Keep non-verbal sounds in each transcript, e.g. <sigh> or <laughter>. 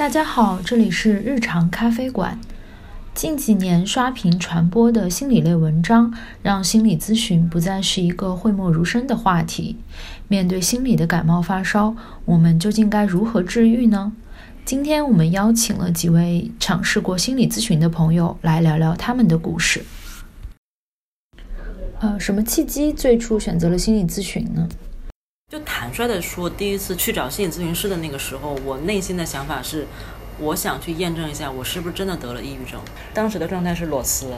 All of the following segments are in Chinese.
大家好，这里是日常咖啡馆。近几年刷屏传播的心理类文章，让心理咨询不再是一个讳莫如深的话题。面对心理的感冒发烧，我们究竟该如何治愈呢？今天我们邀请了几位尝试过心理咨询的朋友来聊聊他们的故事。呃，什么契机最初选择了心理咨询呢？就坦率的说，第一次去找心理咨询师的那个时候，我内心的想法是，我想去验证一下我是不是真的得了抑郁症。当时的状态是裸辞，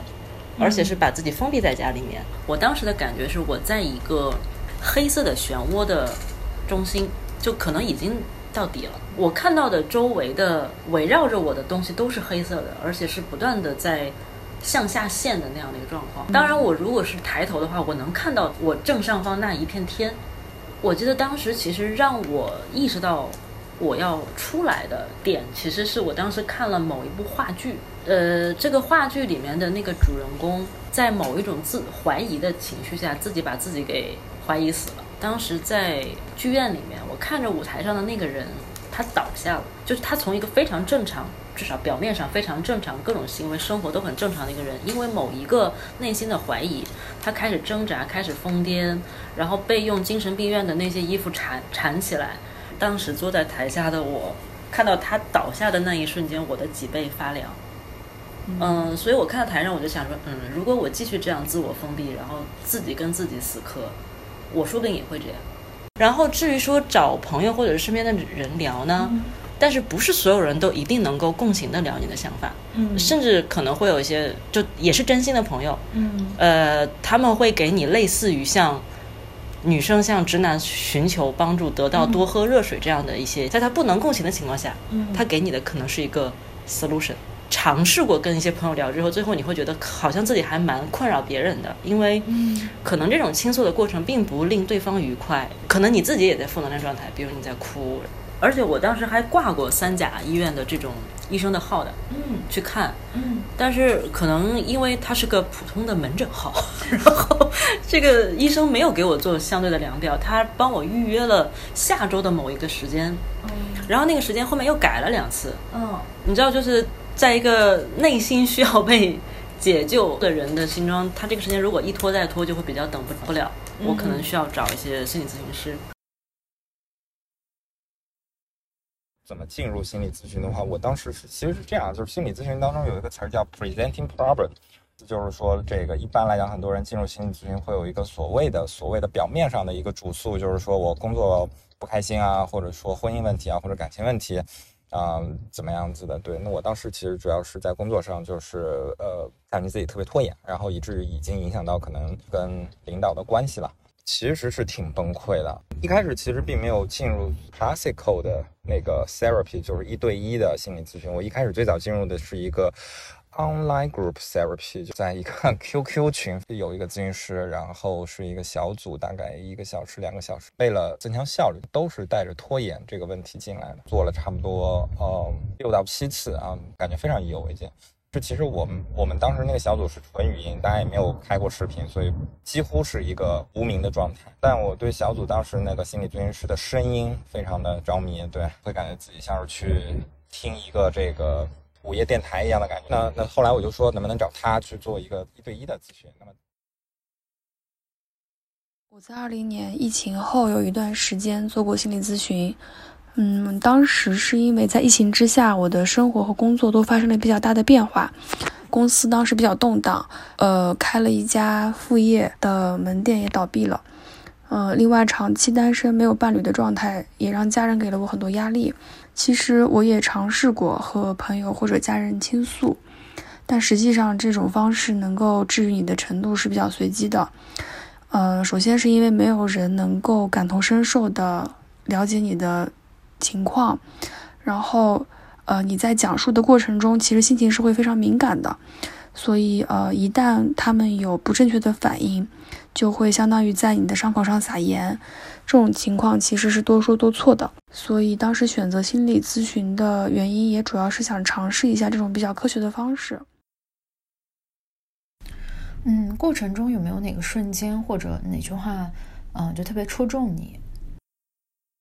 而且是把自己封闭在家里面。我当时的感觉是我在一个黑色的漩涡的中心，就可能已经到底了。我看到的周围的围绕着我的东西都是黑色的，而且是不断的在向下陷的那样的一个状况。当然，我如果是抬头的话，我能看到我正上方那一片天。我记得当时其实让我意识到我要出来的点，其实是我当时看了某一部话剧。呃，这个话剧里面的那个主人公，在某一种自怀疑的情绪下，自己把自己给怀疑死了。当时在剧院里面，我看着舞台上的那个人，他倒下了，就是他从一个非常正常。至少表面上非常正常，各种行为、生活都很正常的一个人，因为某一个内心的怀疑，他开始挣扎，开始疯癫，然后被用精神病院的那些衣服缠缠起来。当时坐在台下的我，看到他倒下的那一瞬间，我的脊背发凉。嗯，所以我看到台上，我就想说，嗯，如果我继续这样自我封闭，然后自己跟自己死磕，我说不定也会这样。然后至于说找朋友或者是身边的人聊呢？但是不是所有人都一定能够共情的聊你的想法，嗯，甚至可能会有一些就也是真心的朋友，嗯，呃，他们会给你类似于像女生向直男寻求帮助，得到多喝热水这样的一些，在他不能共情的情况下，嗯，他给你的可能是一个 solution。尝试过跟一些朋友聊之后，最后你会觉得好像自己还蛮困扰别人的，因为可能这种倾诉的过程并不令对方愉快，可能你自己也在负能量状态，比如你在哭。而且我当时还挂过三甲医院的这种医生的号的，嗯，去看，嗯，但是可能因为他是个普通的门诊号，<laughs> 然后这个医生没有给我做相对的量表，他帮我预约了下周的某一个时间，嗯，然后那个时间后面又改了两次，嗯，你知道就是在一个内心需要被解救的人的心中，他这个时间如果一拖再拖，就会比较等不不了，我可能需要找一些心理咨询师。怎么进入心理咨询的话，我当时是其实是这样，就是心理咨询当中有一个词儿叫 presenting problem，就是说这个一般来讲，很多人进入心理咨询会有一个所谓的所谓的表面上的一个主诉，就是说我工作不开心啊，或者说婚姻问题啊，或者感情问题啊，怎么样子的？对，那我当时其实主要是在工作上，就是呃，感觉自己特别拖延，然后以至于已经影响到可能跟领导的关系了。其实是挺崩溃的。一开始其实并没有进入 classical 的那个 therapy，就是一对一的心理咨询。我一开始最早进入的是一个 online group therapy，就在一个 <laughs> QQ 群，有一个咨询师，然后是一个小组，大概一个小时、两个小时。为了增强效率，都是带着拖延这个问题进来的，做了差不多呃六到七次啊，感觉非常意犹未尽。这，其实我们我们当时那个小组是纯语音，大家也没有开过视频，所以几乎是一个无名的状态。但我对小组当时那个心理咨询师的声音非常的着迷，对，会感觉自己像是去听一个这个午夜电台一样的感觉。那那后来我就说，能不能找他去做一个一对一的咨询？那么我在二零年疫情后有一段时间做过心理咨询。嗯，当时是因为在疫情之下，我的生活和工作都发生了比较大的变化，公司当时比较动荡，呃，开了一家副业的门店也倒闭了，呃，另外长期单身没有伴侣的状态也让家人给了我很多压力。其实我也尝试过和朋友或者家人倾诉，但实际上这种方式能够治愈你的程度是比较随机的。呃，首先是因为没有人能够感同身受的了解你的。情况，然后，呃，你在讲述的过程中，其实心情是会非常敏感的，所以，呃，一旦他们有不正确的反应，就会相当于在你的伤口上撒盐，这种情况其实是多说多错的。所以当时选择心理咨询的原因，也主要是想尝试一下这种比较科学的方式。嗯，过程中有没有哪个瞬间或者哪句话，嗯，就特别戳中你？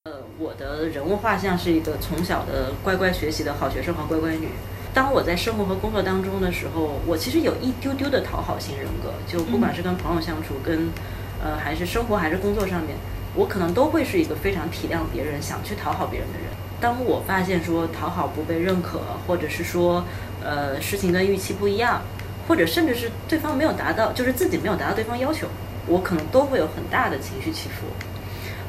呃我的人物画像是一个从小的乖乖学习的好学生和乖乖女。当我在生活和工作当中的时候，我其实有一丢丢的讨好型人格，就不管是跟朋友相处，跟呃还是生活还是工作上面，我可能都会是一个非常体谅别人、想去讨好别人的人。当我发现说讨好不被认可，或者是说呃事情跟预期不一样，或者甚至是对方没有达到，就是自己没有达到对方要求，我可能都会有很大的情绪起伏。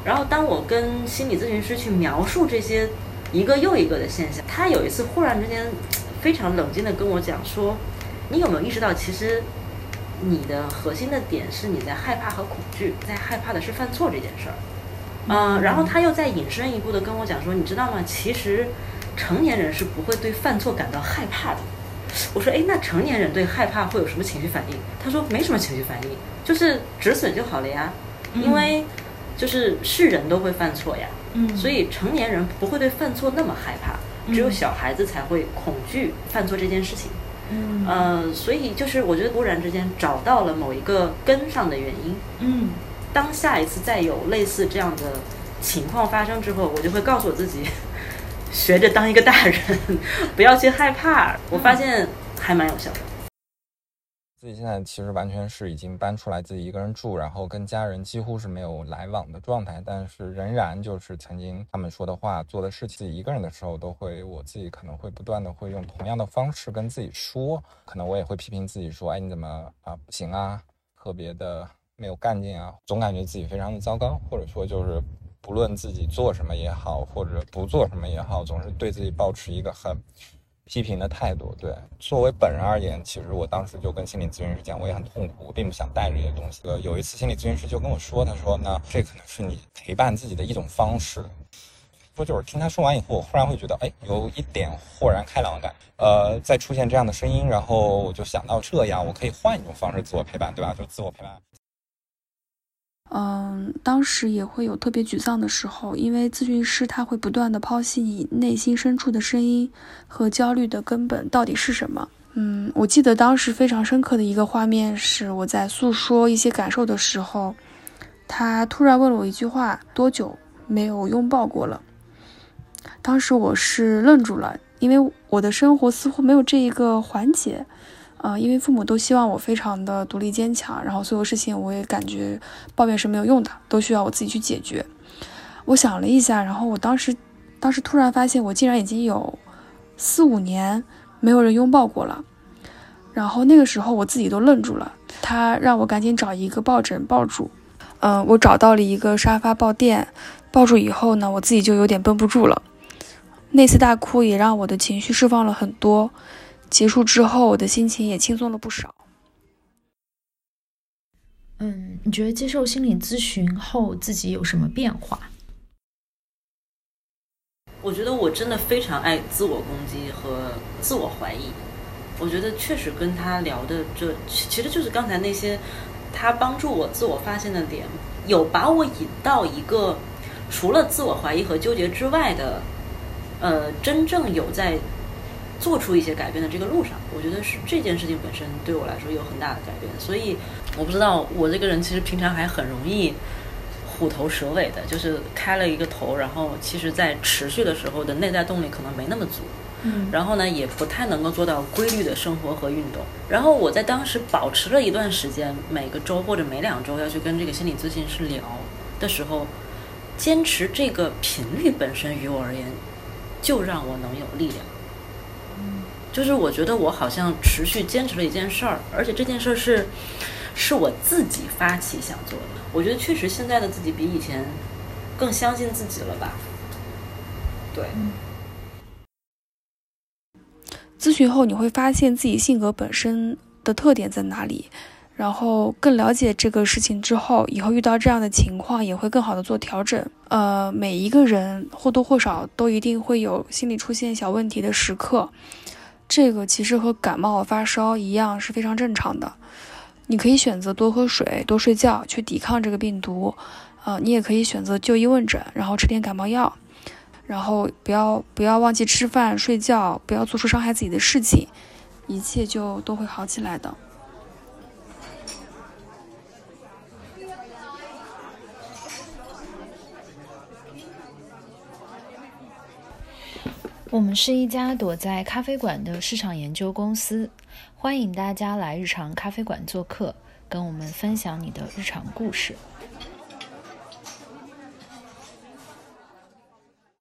然后当我跟心理咨询师去描述这些一个又一个的现象，他有一次忽然之间。非常冷静的跟我讲说，你有没有意识到，其实你的核心的点是你在害怕和恐惧，在害怕的是犯错这件事儿。嗯，然后他又再引申一步的跟我讲说，你知道吗？其实成年人是不会对犯错感到害怕的。我说，哎，那成年人对害怕会有什么情绪反应？他说没什么情绪反应，就是止损就好了呀。因为就是是人都会犯错呀。嗯，所以成年人不会对犯错那么害怕。只有小孩子才会恐惧犯错这件事情，嗯，呃，所以就是我觉得忽然之间找到了某一个根上的原因，嗯，当下一次再有类似这样的情况发生之后，我就会告诉我自己，学着当一个大人，<laughs> 不要去害怕。我发现还蛮有效的。自己现在其实完全是已经搬出来自己一个人住，然后跟家人几乎是没有来往的状态，但是仍然就是曾经他们说的话、做的事情，自己一个人的时候都会，我自己可能会不断的会用同样的方式跟自己说，可能我也会批评自己说，哎，你怎么啊不行啊，特别的没有干劲啊，总感觉自己非常的糟糕，或者说就是不论自己做什么也好，或者不做什么也好，总是对自己保持一个很。批评的态度，对作为本人而言，其实我当时就跟心理咨询师讲，我也很痛苦，我并不想带这些东西。有一次心理咨询师就跟我说，他说：“那这可能是你陪伴自己的一种方式。”说就是听他说完以后，我忽然会觉得，哎，有一点豁然开朗的感觉。呃，再出现这样的声音，然后我就想到，这样我可以换一种方式自我陪伴，对吧？就自我陪伴。嗯，当时也会有特别沮丧的时候，因为咨询师他会不断的剖析你内心深处的声音和焦虑的根本到底是什么。嗯，我记得当时非常深刻的一个画面是我在诉说一些感受的时候，他突然问了我一句话：多久没有拥抱过了？当时我是愣住了，因为我的生活似乎没有这一个环节。呃，因为父母都希望我非常的独立坚强，然后所有事情我也感觉抱怨是没有用的，都需要我自己去解决。我想了一下，然后我当时，当时突然发现我竟然已经有四五年没有人拥抱过了。然后那个时候我自己都愣住了，他让我赶紧找一个抱枕抱住。嗯，我找到了一个沙发抱垫，抱住以后呢，我自己就有点绷不住了。那次大哭也让我的情绪释放了很多。结束之后，我的心情也轻松了不少。嗯，你觉得接受心理咨询后自己有什么变化？我觉得我真的非常爱自我攻击和自我怀疑。我觉得确实跟他聊的这，其实就是刚才那些他帮助我自我发现的点，有把我引到一个除了自我怀疑和纠结之外的，呃，真正有在。做出一些改变的这个路上，我觉得是这件事情本身对我来说有很大的改变。所以我不知道我这个人其实平常还很容易虎头蛇尾的，就是开了一个头，然后其实在持续的时候的内在动力可能没那么足。嗯，然后呢也不太能够做到规律的生活和运动。然后我在当时保持了一段时间，每个周或者每两周要去跟这个心理咨询师聊的时候，坚持这个频率本身于我而言，就让我能有力量。就是我觉得我好像持续坚持了一件事儿，而且这件事儿是是我自己发起想做的。我觉得确实现在的自己比以前更相信自己了吧？对。咨询后你会发现自己性格本身的特点在哪里，然后更了解这个事情之后，以后遇到这样的情况也会更好的做调整。呃，每一个人或多或少都一定会有心理出现小问题的时刻。这个其实和感冒发烧一样是非常正常的，你可以选择多喝水、多睡觉去抵抗这个病毒，呃，你也可以选择就医问诊，然后吃点感冒药，然后不要不要忘记吃饭、睡觉，不要做出伤害自己的事情，一切就都会好起来的。我们是一家躲在咖啡馆的市场研究公司，欢迎大家来日常咖啡馆做客，跟我们分享你的日常故事。